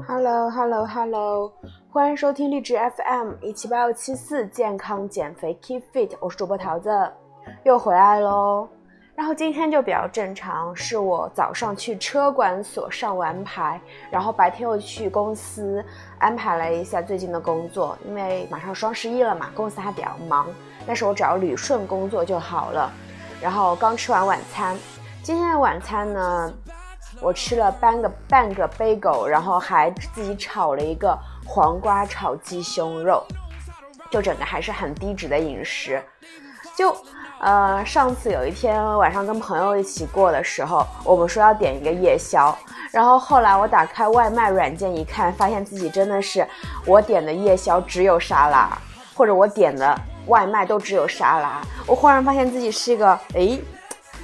Hello Hello Hello，欢迎收听励志 FM 一七八幺七四健康减肥 Keep Fit，我是主播桃子，又回来喽。然后今天就比较正常，是我早上去车管所上完牌，然后白天又去公司安排了一下最近的工作，因为马上双十一了嘛，公司还比较忙，但是我只要捋顺工作就好了。然后刚吃完晚餐，今天的晚餐呢，我吃了半个半个 bagel，然后还自己炒了一个黄瓜炒鸡胸肉，就整个还是很低脂的饮食，就。呃，上次有一天晚上跟朋友一起过的时候，我们说要点一个夜宵，然后后来我打开外卖软件一看，发现自己真的是我点的夜宵只有沙拉，或者我点的外卖都只有沙拉。我忽然发现自己是一个，诶，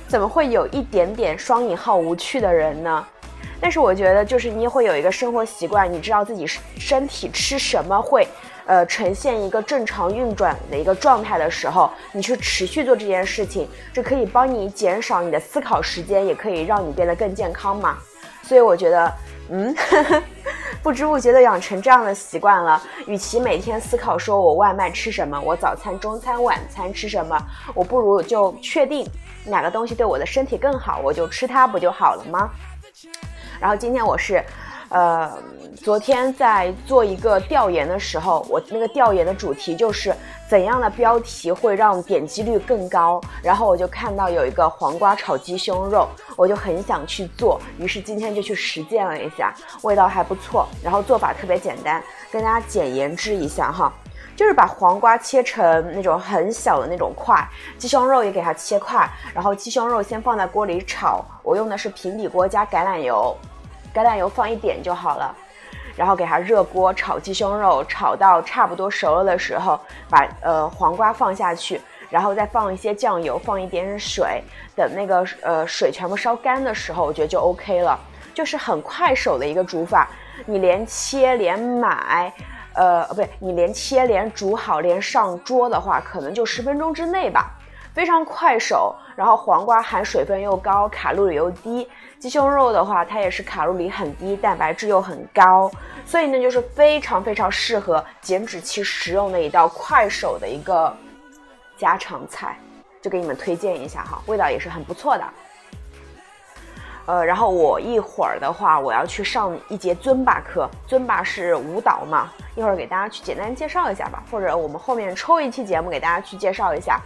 怎么会有一点点双引号无趣的人呢？但是我觉得，就是你会有一个生活习惯，你知道自己身体吃什么会。呃，呈现一个正常运转的一个状态的时候，你去持续做这件事情，这可以帮你减少你的思考时间，也可以让你变得更健康嘛。所以我觉得，嗯，不知不觉的养成这样的习惯了。与其每天思考说我外卖吃什么，我早餐、中餐、晚餐吃什么，我不如就确定哪个东西对我的身体更好，我就吃它不就好了吗？然后今天我是。呃，昨天在做一个调研的时候，我那个调研的主题就是怎样的标题会让点击率更高。然后我就看到有一个黄瓜炒鸡胸肉，我就很想去做，于是今天就去实践了一下，味道还不错。然后做法特别简单，跟大家简言之一下哈，就是把黄瓜切成那种很小的那种块，鸡胸肉也给它切块，然后鸡胸肉先放在锅里炒，我用的是平底锅加橄榄油。橄榄油放一点就好了，然后给它热锅炒鸡胸肉，炒到差不多熟了的时候，把呃黄瓜放下去，然后再放一些酱油，放一点水，等那个呃水全部烧干的时候，我觉得就 OK 了，就是很快手的一个煮法。你连切连买，呃，不对，你连切连煮好连上桌的话，可能就十分钟之内吧。非常快手，然后黄瓜含水分又高，卡路里又低。鸡胸肉的话，它也是卡路里很低，蛋白质又很高，所以呢，就是非常非常适合减脂期食用的一道快手的一个家常菜，就给你们推荐一下哈，味道也是很不错的。呃，然后我一会儿的话，我要去上一节尊巴课，尊巴是舞蹈嘛，一会儿给大家去简单介绍一下吧，或者我们后面抽一期节目给大家去介绍一下。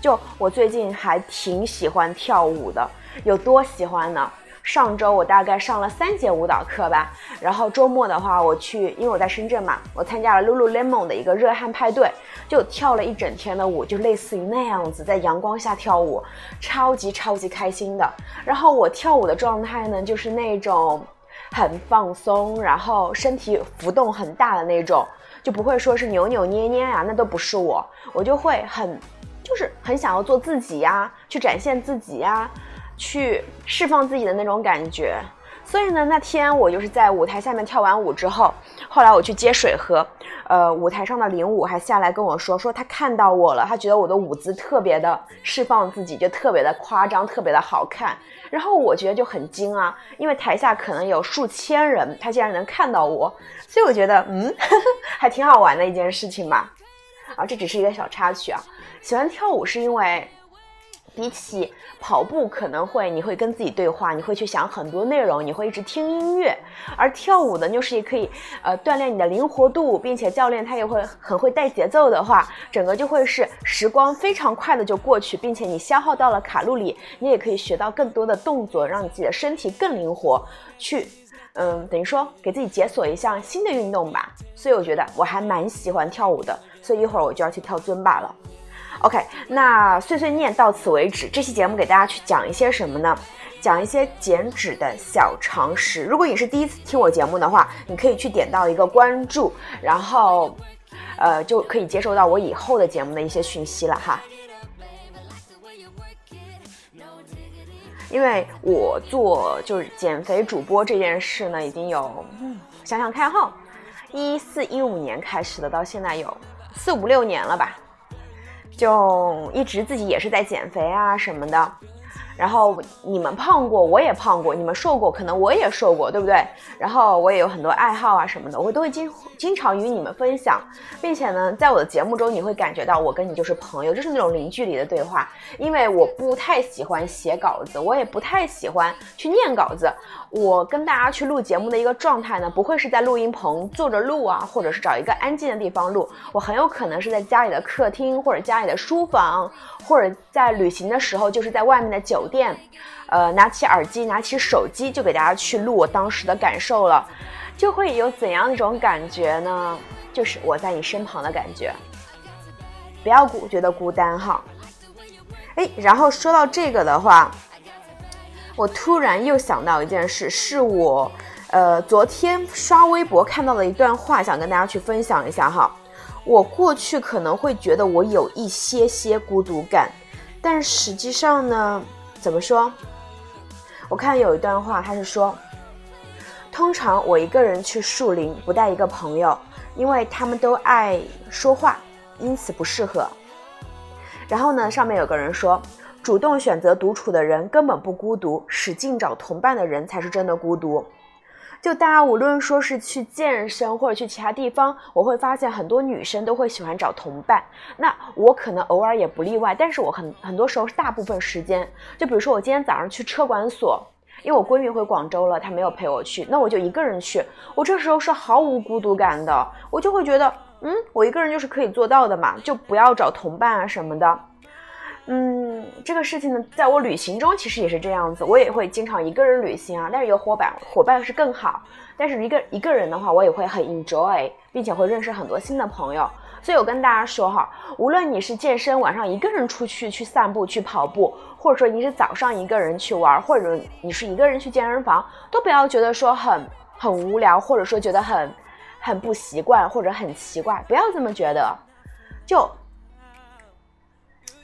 就我最近还挺喜欢跳舞的，有多喜欢呢？上周我大概上了三节舞蹈课吧，然后周末的话我去，因为我在深圳嘛，我参加了 Lululemon 的一个热汗派对，就跳了一整天的舞，就类似于那样子，在阳光下跳舞，超级超级开心的。然后我跳舞的状态呢，就是那种很放松，然后身体浮动很大的那种，就不会说是扭扭捏捏啊，那都不是我，我就会很。就是很想要做自己呀，去展现自己呀，去释放自己的那种感觉。所以呢，那天我就是在舞台下面跳完舞之后，后来我去接水喝，呃，舞台上的领舞还下来跟我说，说他看到我了，他觉得我的舞姿特别的释放自己，就特别的夸张，特别的好看。然后我觉得就很惊啊，因为台下可能有数千人，他竟然能看到我，所以我觉得，嗯，还挺好玩的一件事情吧。啊，这只是一个小插曲啊。喜欢跳舞是因为，比起跑步，可能会你会跟自己对话，你会去想很多内容，你会一直听音乐。而跳舞呢，就是也可以呃锻炼你的灵活度，并且教练他也会很会带节奏的话，整个就会是时光非常快的就过去，并且你消耗到了卡路里，你也可以学到更多的动作，让你自己的身体更灵活，去嗯等于说给自己解锁一项新的运动吧。所以我觉得我还蛮喜欢跳舞的，所以一会儿我就要去跳尊巴了。OK，那碎碎念到此为止。这期节目给大家去讲一些什么呢？讲一些减脂的小常识。如果你是第一次听我节目的话，你可以去点到一个关注，然后，呃，就可以接收到我以后的节目的一些讯息了哈。因为我做就是减肥主播这件事呢，已经有，嗯，想想看哈，一四一五年开始的，到现在有四五六年了吧。就一直自己也是在减肥啊什么的，然后你们胖过，我也胖过；你们瘦过，可能我也瘦过，对不对？然后我也有很多爱好啊什么的，我都会经经常与你们分享，并且呢，在我的节目中，你会感觉到我跟你就是朋友，就是那种零距离的对话。因为我不太喜欢写稿子，我也不太喜欢去念稿子。我跟大家去录节目的一个状态呢，不会是在录音棚坐着录啊，或者是找一个安静的地方录。我很有可能是在家里的客厅，或者家里的书房，或者在旅行的时候，就是在外面的酒店，呃，拿起耳机，拿起手机，就给大家去录我当时的感受了，就会有怎样一种感觉呢？就是我在你身旁的感觉，不要孤觉得孤单哈。哎，然后说到这个的话。我突然又想到一件事，是我，呃，昨天刷微博看到的一段话，想跟大家去分享一下哈。我过去可能会觉得我有一些些孤独感，但实际上呢，怎么说？我看有一段话，他是说，通常我一个人去树林，不带一个朋友，因为他们都爱说话，因此不适合。然后呢，上面有个人说。主动选择独处的人根本不孤独，使劲找同伴的人才是真的孤独。就大家无论说是去健身或者去其他地方，我会发现很多女生都会喜欢找同伴。那我可能偶尔也不例外，但是我很很多时候是大部分时间。就比如说我今天早上去车管所，因为我闺蜜回广州了，她没有陪我去，那我就一个人去。我这时候是毫无孤独感的，我就会觉得，嗯，我一个人就是可以做到的嘛，就不要找同伴啊什么的。嗯，这个事情呢，在我旅行中其实也是这样子，我也会经常一个人旅行啊，但是有伙伴，伙伴是更好。但是一个一个人的话，我也会很 enjoy，并且会认识很多新的朋友。所以我跟大家说哈，无论你是健身，晚上一个人出去去散步、去跑步，或者说你是早上一个人去玩，或者你是一个人去健身房，都不要觉得说很很无聊，或者说觉得很很不习惯或者很奇怪，不要这么觉得，就。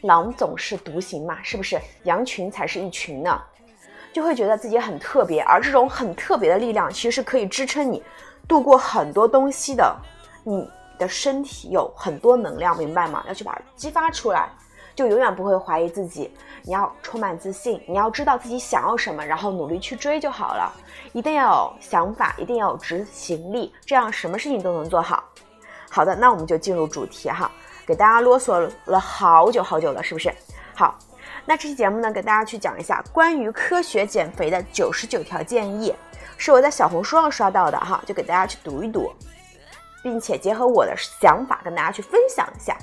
狼总是独行嘛，是不是？羊群才是一群呢，就会觉得自己很特别，而这种很特别的力量，其实是可以支撑你度过很多东西的。你的身体有很多能量，明白吗？要去把它激发出来，就永远不会怀疑自己。你要充满自信，你要知道自己想要什么，然后努力去追就好了。一定要有想法，一定要有执行力，这样什么事情都能做好。好的，那我们就进入主题哈。给大家啰嗦了好久好久了，是不是？好，那这期节目呢，给大家去讲一下关于科学减肥的九十九条建议，是我在小红书上刷到的哈，就给大家去读一读，并且结合我的想法跟大家去分享一下。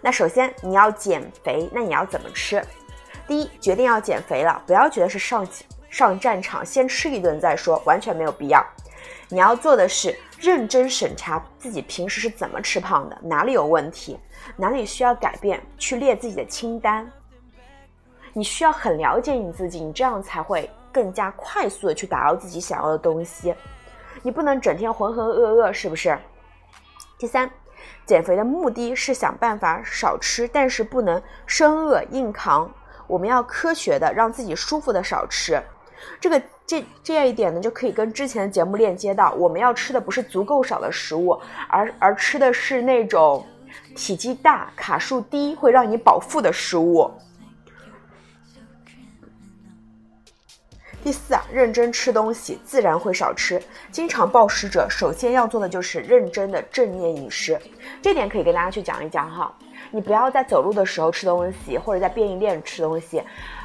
那首先你要减肥，那你要怎么吃？第一，决定要减肥了，不要觉得是上上战场先吃一顿再说，完全没有必要。你要做的是。认真审查自己平时是怎么吃胖的，哪里有问题，哪里需要改变，去列自己的清单。你需要很了解你自己，你这样才会更加快速的去达到自己想要的东西。你不能整天浑浑噩噩，是不是？第三，减肥的目的是想办法少吃，但是不能生饿硬扛。我们要科学的让自己舒服的少吃。这个这这样一点呢，就可以跟之前的节目链接到。我们要吃的不是足够少的食物，而而吃的是那种体积大、卡数低、会让你饱腹的食物。第四啊，认真吃东西，自然会少吃。经常暴食者，首先要做的就是认真的正念饮食。这点可以跟大家去讲一讲哈。你不要在走路的时候吃东西，或者在便利店吃东西，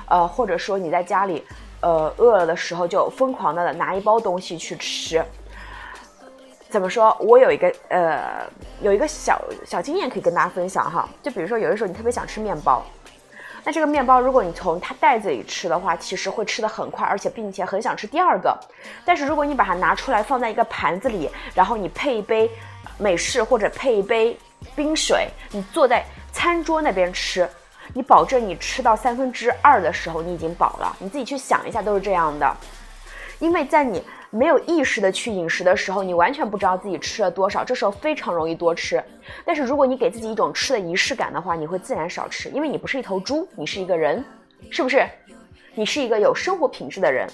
呃，或者说你在家里。呃，饿了的时候就疯狂的拿一包东西去吃。怎么说？我有一个呃，有一个小小经验可以跟大家分享哈。就比如说，有的时候你特别想吃面包，那这个面包如果你从它袋子里吃的话，其实会吃的很快，而且并且很想吃第二个。但是如果你把它拿出来放在一个盘子里，然后你配一杯美式或者配一杯冰水，你坐在餐桌那边吃。你保证你吃到三分之二的时候，你已经饱了。你自己去想一下，都是这样的。因为在你没有意识的去饮食的时候，你完全不知道自己吃了多少，这时候非常容易多吃。但是如果你给自己一种吃的仪式感的话，你会自然少吃，因为你不是一头猪，你是一个人，是不是？你是一个有生活品质的人。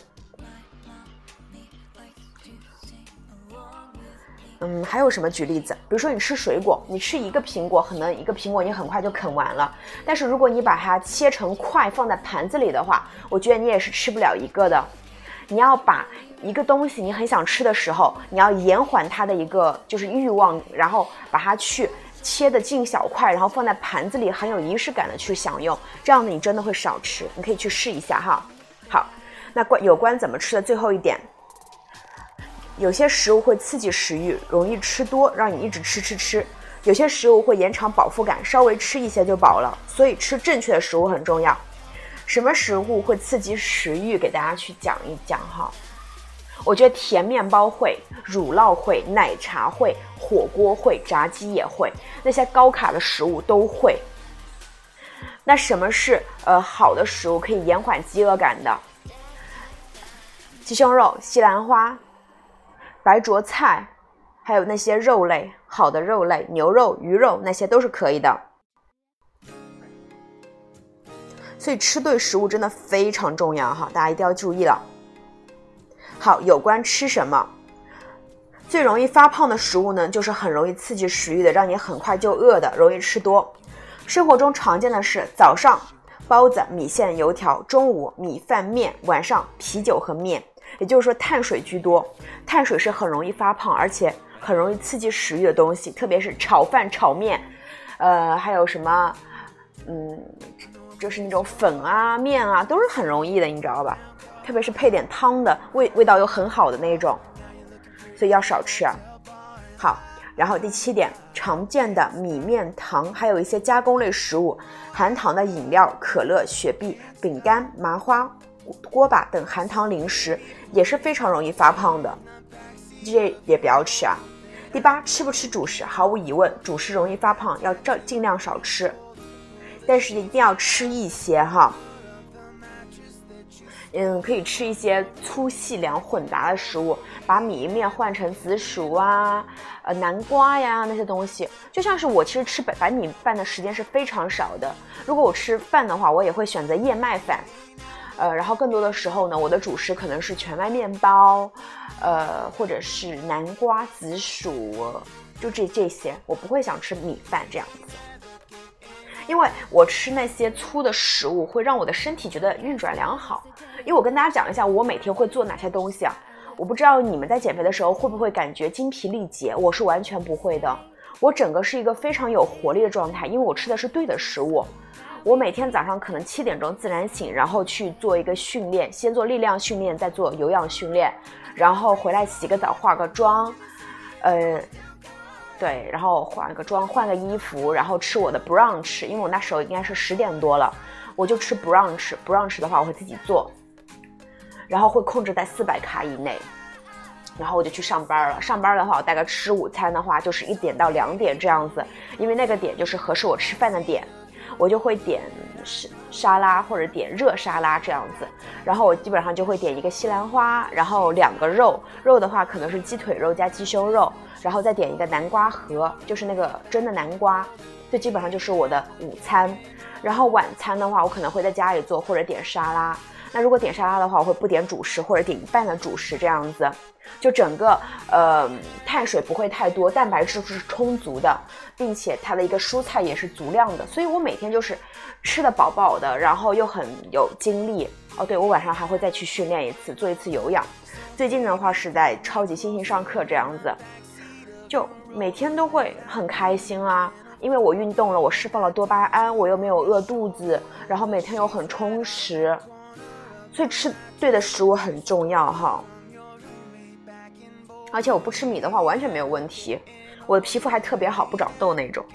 嗯，还有什么？举例子，比如说你吃水果，你吃一个苹果，可能一个苹果你很快就啃完了。但是如果你把它切成块放在盘子里的话，我觉得你也是吃不了一个的。你要把一个东西你很想吃的时候，你要延缓它的一个就是欲望，然后把它去切的进小块，然后放在盘子里，很有仪式感的去享用。这样子你真的会少吃。你可以去试一下哈。好，那关有关怎么吃的最后一点。有些食物会刺激食欲，容易吃多，让你一直吃吃吃；有些食物会延长饱腹感，稍微吃一些就饱了。所以吃正确的食物很重要。什么食物会刺激食欲？给大家去讲一讲哈。我觉得甜面包会，乳酪会，奶茶会，火锅会，炸鸡也会，那些高卡的食物都会。那什么是呃好的食物，可以延缓饥饿感的？鸡胸肉、西兰花。白灼菜，还有那些肉类，好的肉类，牛肉、鱼肉那些都是可以的。所以吃对食物真的非常重要哈，大家一定要注意了。好，有关吃什么，最容易发胖的食物呢，就是很容易刺激食欲的，让你很快就饿的，容易吃多。生活中常见的是早上包子、米线、油条，中午米饭面，晚上啤酒和面。也就是说，碳水居多，碳水是很容易发胖，而且很容易刺激食欲的东西，特别是炒饭、炒面，呃，还有什么，嗯，就是那种粉啊、面啊，都是很容易的，你知道吧？特别是配点汤的，味味道又很好的那种，所以要少吃啊。好，然后第七点，常见的米面糖，还有一些加工类食物，含糖的饮料、可乐、雪碧、饼干、麻花。锅巴等含糖零食也是非常容易发胖的，这也不要吃啊。第八，吃不吃主食？毫无疑问，主食容易发胖，要尽尽量少吃，但是一定要吃一些哈。嗯，可以吃一些粗细粮混杂的食物，把米面换成紫薯啊、呃南瓜呀那些东西。就像是我其实吃白白米饭的时间是非常少的，如果我吃饭的话，我也会选择燕麦饭。呃，然后更多的时候呢，我的主食可能是全麦面包，呃，或者是南瓜、紫薯，就这这些，我不会想吃米饭这样子，因为我吃那些粗的食物会让我的身体觉得运转良好。因为我跟大家讲一下，我每天会做哪些东西啊？我不知道你们在减肥的时候会不会感觉精疲力竭，我是完全不会的，我整个是一个非常有活力的状态，因为我吃的是对的食物。我每天早上可能七点钟自然醒，然后去做一个训练，先做力量训练，再做有氧训练，然后回来洗个澡，化个妆，呃，对，然后化个妆，换个衣服，然后吃我的 brunch，因为我那时候应该是十点多了，我就吃 brunch，brunch 的话我会自己做，然后会控制在四百卡以内，然后我就去上班了。上班的话，我大概吃午餐的话就是一点到两点这样子，因为那个点就是合适我吃饭的点。我就会点沙沙拉或者点热沙拉这样子，然后我基本上就会点一个西兰花，然后两个肉，肉的话可能是鸡腿肉加鸡胸肉，然后再点一个南瓜盒，就是那个蒸的南瓜，这基本上就是我的午餐。然后晚餐的话，我可能会在家里做或者点沙拉。那如果点沙拉的话，我会不点主食或者点一半的主食这样子，就整个呃碳水不会太多，蛋白质是充足的，并且它的一个蔬菜也是足量的，所以我每天就是吃的饱饱的，然后又很有精力。哦，对我晚上还会再去训练一次，做一次有氧。最近的话是在超级星星上课这样子，就每天都会很开心啊，因为我运动了，我释放了多巴胺，我又没有饿肚子，然后每天又很充实。所以吃对的食物很重要哈，而且我不吃米的话完全没有问题，我的皮肤还特别好，不长痘那种。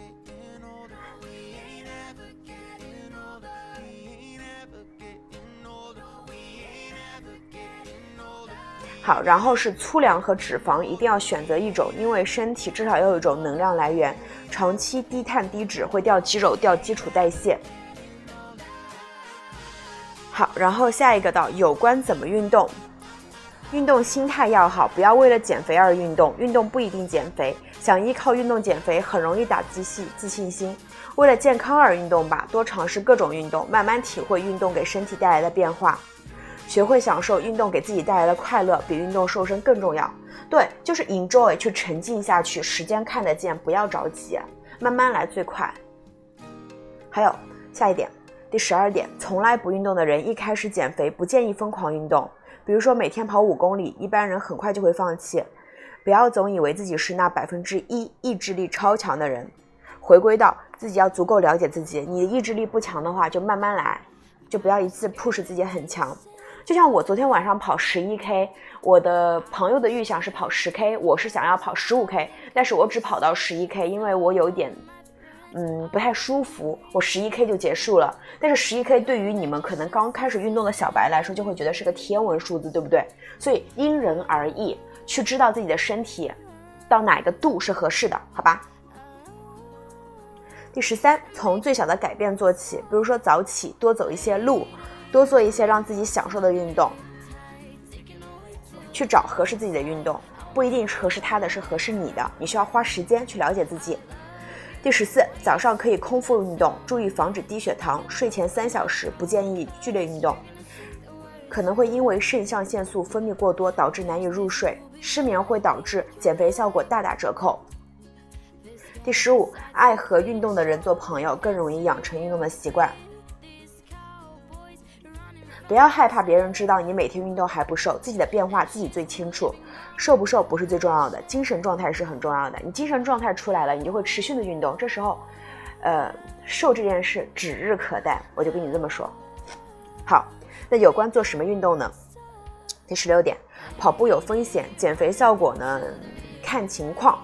好，然后是粗粮和脂肪，一定要选择一种，因为身体至少要有一种能量来源，长期低碳低脂会掉肌肉、掉基础代谢。好，然后下一个到有关怎么运动，运动心态要好，不要为了减肥而运动，运动不一定减肥，想依靠运动减肥很容易打击信自信心。为了健康而运动吧，多尝试各种运动，慢慢体会运动给身体带来的变化。学会享受运动给自己带来的快乐，比运动瘦身更重要。对，就是 enjoy，去沉浸下去，时间看得见，不要着急，慢慢来最快。还有下一点，第十二点，从来不运动的人一开始减肥不建议疯狂运动，比如说每天跑五公里，一般人很快就会放弃。不要总以为自己是那百分之一意志力超强的人，回归到自己要足够了解自己。你的意志力不强的话，就慢慢来，就不要一次 push 自己很强。就像我昨天晚上跑十一 k，我的朋友的预想是跑十 k，我是想要跑十五 k，但是我只跑到十一 k，因为我有一点，嗯，不太舒服，我十一 k 就结束了。但是十一 k 对于你们可能刚开始运动的小白来说，就会觉得是个天文数字，对不对？所以因人而异，去知道自己的身体到哪个度是合适的，好吧？第十三，从最小的改变做起，比如说早起，多走一些路。多做一些让自己享受的运动，去找合适自己的运动，不一定合适他的，是合适你的。你需要花时间去了解自己。第十四，早上可以空腹运动，注意防止低血糖。睡前三小时不建议剧烈运动，可能会因为肾上腺素分泌过多导致难以入睡，失眠会导致减肥效果大打折扣。第十五，爱和运动的人做朋友，更容易养成运动的习惯。不要害怕别人知道你每天运动还不瘦，自己的变化自己最清楚。瘦不瘦不是最重要的，精神状态是很重要的。你精神状态出来了，你就会持续的运动。这时候，呃，瘦这件事指日可待。我就跟你这么说。好，那有关做什么运动呢？第十六点，跑步有风险，减肥效果呢看情况。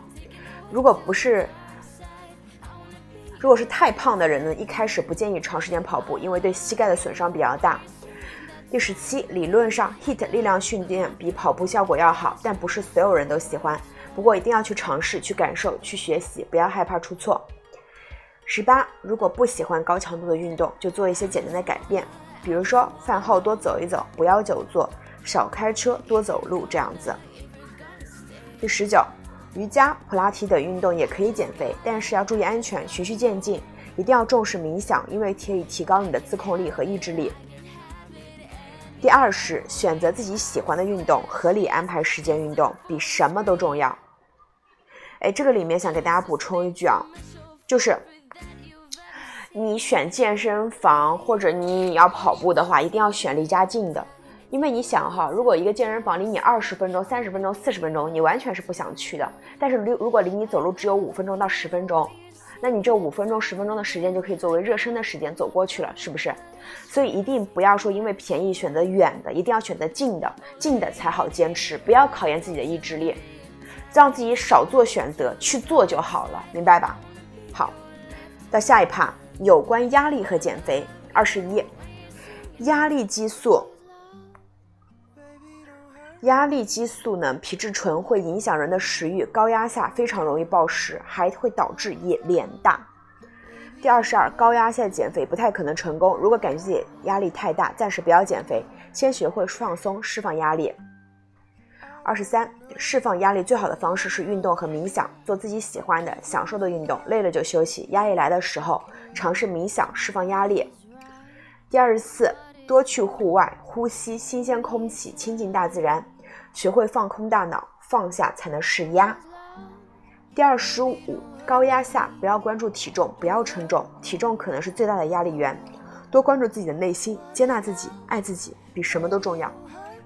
如果不是，如果是太胖的人呢，一开始不建议长时间跑步，因为对膝盖的损伤比较大。第十七，理论上 HIT 力量训练比跑步效果要好，但不是所有人都喜欢。不过一定要去尝试、去感受、去学习，不要害怕出错。十八，如果不喜欢高强度的运动，就做一些简单的改变，比如说饭后多走一走，不要久坐，少开车，多走路这样子。第十九，瑜伽、普拉提等运动也可以减肥，但是要注意安全，循序渐进，一定要重视冥想，因为可以提高你的自控力和意志力。第二是选择自己喜欢的运动，合理安排时间运动，比什么都重要。哎，这个里面想给大家补充一句啊，就是你选健身房或者你要跑步的话，一定要选离家近的，因为你想哈，如果一个健身房离你二十分钟、三十分钟、四十分钟，你完全是不想去的。但是离如果离你走路只有五分钟到十分钟。那你这五分钟、十分钟的时间就可以作为热身的时间走过去了，是不是？所以一定不要说因为便宜选择远的，一定要选择近的，近的才好坚持。不要考验自己的意志力，让自己少做选择，去做就好了，明白吧？好，到下一趴，有关压力和减肥。二十一，压力激素。压力激素呢，皮质醇会影响人的食欲，高压下非常容易暴食，还会导致眼脸大。第二十二，高压下减肥不太可能成功。如果感觉自己压力太大，暂时不要减肥，先学会放松，释放压力。二十三，释放压力最好的方式是运动和冥想，做自己喜欢的、享受的运动，累了就休息。压力来的时候，尝试冥想，释放压力。第二十四。多去户外呼吸新鲜空气，亲近大自然，学会放空大脑，放下才能释压。第二十五，高压下不要关注体重，不要称重，体重可能是最大的压力源。多关注自己的内心，接纳自己，爱自己，比什么都重要。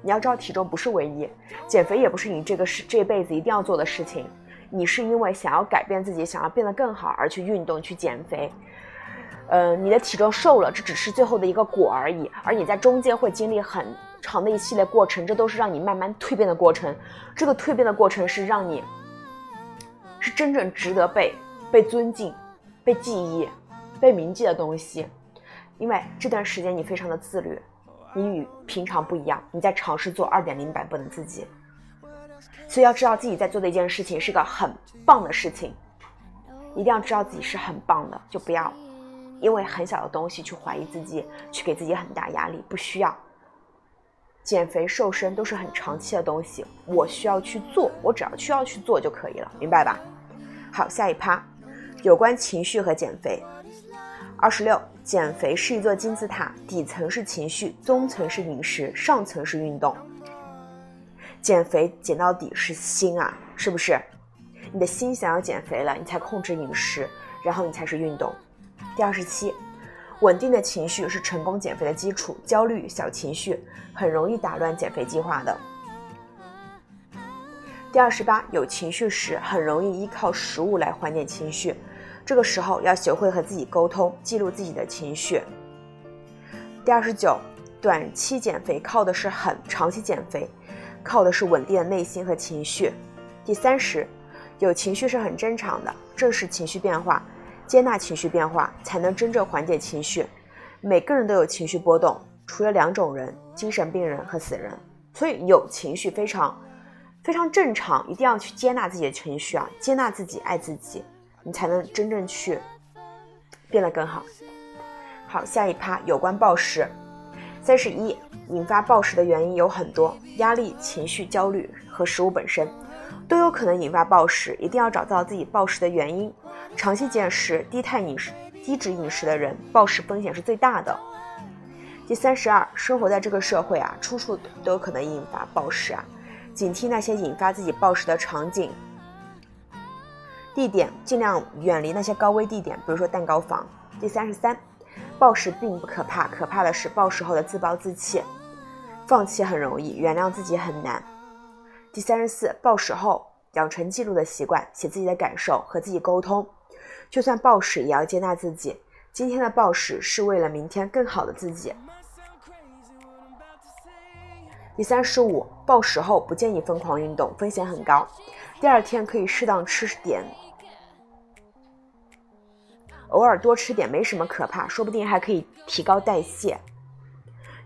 你要知道，体重不是唯一，减肥也不是你这个是这辈子一定要做的事情。你是因为想要改变自己，想要变得更好而去运动去减肥。呃，你的体重瘦了，这只是最后的一个果而已，而你在中间会经历很长的一系列过程，这都是让你慢慢蜕变的过程。这个蜕变的过程是让你是真正值得被被尊敬、被记忆、被铭记的东西。因为这段时间你非常的自律，你与平常不一样，你在尝试做二点零版本的自己，所以要知道自己在做的一件事情是个很棒的事情，一定要知道自己是很棒的，就不要。因为很小的东西去怀疑自己，去给自己很大压力，不需要。减肥瘦身都是很长期的东西，我需要去做，我只要需要去做就可以了，明白吧？好，下一趴，有关情绪和减肥。二十六，减肥是一座金字塔，底层是情绪，中层是饮食，上层是运动。减肥减到底是心啊，是不是？你的心想要减肥了，你才控制饮食，然后你才是运动。第二十七，稳定的情绪是成功减肥的基础，焦虑小情绪很容易打乱减肥计划的。第二十八，有情绪时很容易依靠食物来缓解情绪，这个时候要学会和自己沟通，记录自己的情绪。第二十九，短期减肥靠的是狠，长期减肥靠的是稳定的内心和情绪。第三十，有情绪是很正常的，正视情绪变化，接纳情绪变化，才能真正缓解情绪。每个人都有情绪波动，除了两种人：精神病人和死人。所以有情绪非常。非常正常，一定要去接纳自己的情绪啊，接纳自己，爱自己，你才能真正去变得更好。好，下一趴有关暴食。三十一，引发暴食的原因有很多，压力、情绪、焦虑和食物本身都有可能引发暴食，一定要找到自己暴食的原因。长期减食、低碳饮食、低脂饮食的人，暴食风险是最大的。第三十二，生活在这个社会啊，处处都可能引发暴食啊。警惕那些引发自己暴食的场景、地点，尽量远离那些高危地点，比如说蛋糕房。第三十三，暴食并不可怕，可怕的是暴食后的自暴自弃。放弃很容易，原谅自己很难。第三十四，暴食后养成记录的习惯，写自己的感受，和自己沟通。就算暴食，也要接纳自己。今天的暴食是为了明天更好的自己。第三十五，暴食后不建议疯狂运动，风险很高。第二天可以适当吃点，偶尔多吃点没什么可怕，说不定还可以提高代谢。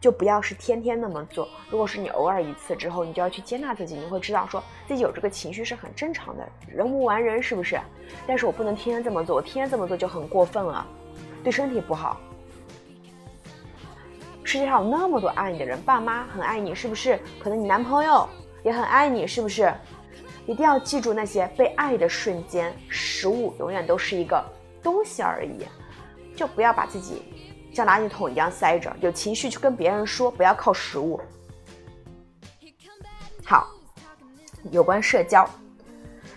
就不要是天天那么做。如果是你偶尔一次之后，你就要去接纳自己，你会知道说自己有这个情绪是很正常的，人无完人，是不是？但是我不能天天这么做，我天天这么做就很过分了，对身体不好。世界上有那么多爱你的人，爸妈很爱你，是不是？可能你男朋友也很爱你，是不是？一定要记住那些被爱的瞬间。食物永远都是一个东西而已，就不要把自己像垃圾桶一样塞着。有情绪去跟别人说，不要靠食物。好，有关社交，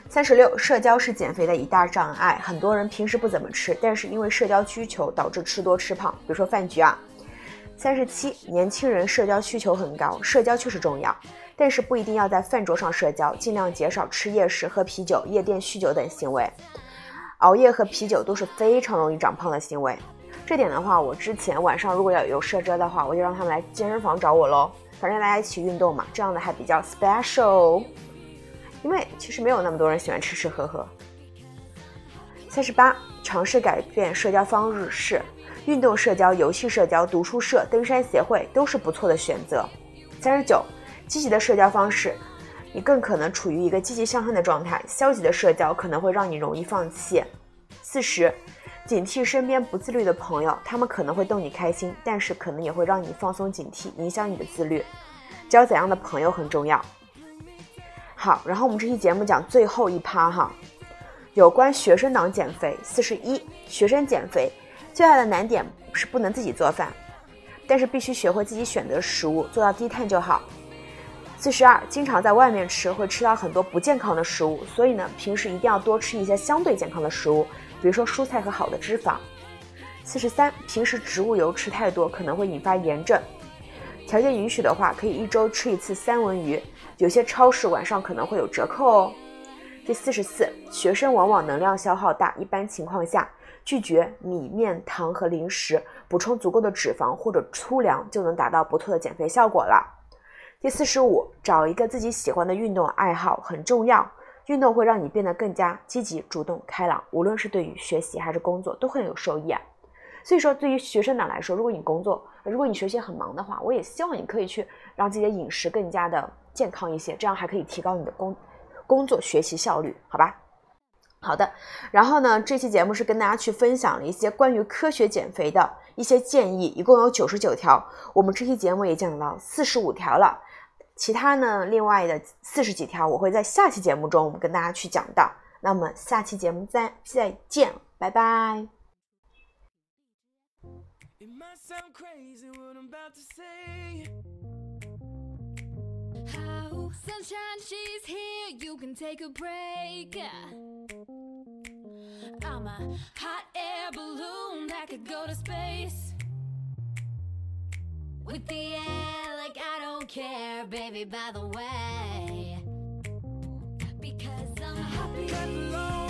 三十六，社交是减肥的一大障碍。很多人平时不怎么吃，但是因为社交需求导致吃多吃胖。比如说饭局啊。三十七，年轻人社交需求很高，社交确实重要，但是不一定要在饭桌上社交，尽量减少吃夜食、喝啤酒、夜店酗酒等行为。熬夜和啤酒都是非常容易长胖的行为。这点的话，我之前晚上如果要有社交的话，我就让他们来健身房找我喽。反正大家一起运动嘛，这样的还比较 special。因为其实没有那么多人喜欢吃吃喝喝。三十八，尝试改变社交方式。运动社交、游戏社交、读书社、登山协会都是不错的选择。三十九，积极的社交方式，你更可能处于一个积极向上的状态；消极的社交可能会让你容易放弃。四十，警惕身边不自律的朋友，他们可能会逗你开心，但是可能也会让你放松警惕，影响你的自律。交怎样的朋友很重要。好，然后我们这期节目讲最后一趴哈，有关学生党减肥。四十一，学生减肥。最大的难点是不能自己做饭，但是必须学会自己选择食物，做到低碳就好。四十二，经常在外面吃，会吃到很多不健康的食物，所以呢，平时一定要多吃一些相对健康的食物，比如说蔬菜和好的脂肪。四十三，平时植物油吃太多可能会引发炎症，条件允许的话，可以一周吃一次三文鱼，有些超市晚上可能会有折扣哦。第四十四，学生往往能量消耗大，一般情况下。拒绝米面糖和零食，补充足够的脂肪或者粗粮，就能达到不错的减肥效果了。第四十五，找一个自己喜欢的运动爱好很重要，运动会让你变得更加积极、主动、开朗，无论是对于学习还是工作都很有收益啊。所以说，对于学生党来说，如果你工作，如果你学习很忙的话，我也希望你可以去让自己的饮食更加的健康一些，这样还可以提高你的工工作学习效率，好吧？好的，然后呢，这期节目是跟大家去分享了一些关于科学减肥的一些建议，一共有九十九条。我们这期节目也讲到四十五条了，其他呢，另外的四十几条我会在下期节目中跟大家去讲到。那么下期节目再再见，拜拜。sound crazy what I'm about to say. How sunshine, she's here. You can take a break. I'm a hot air balloon that could go to space. With the air, like I don't care, baby, by the way. Because I'm happy.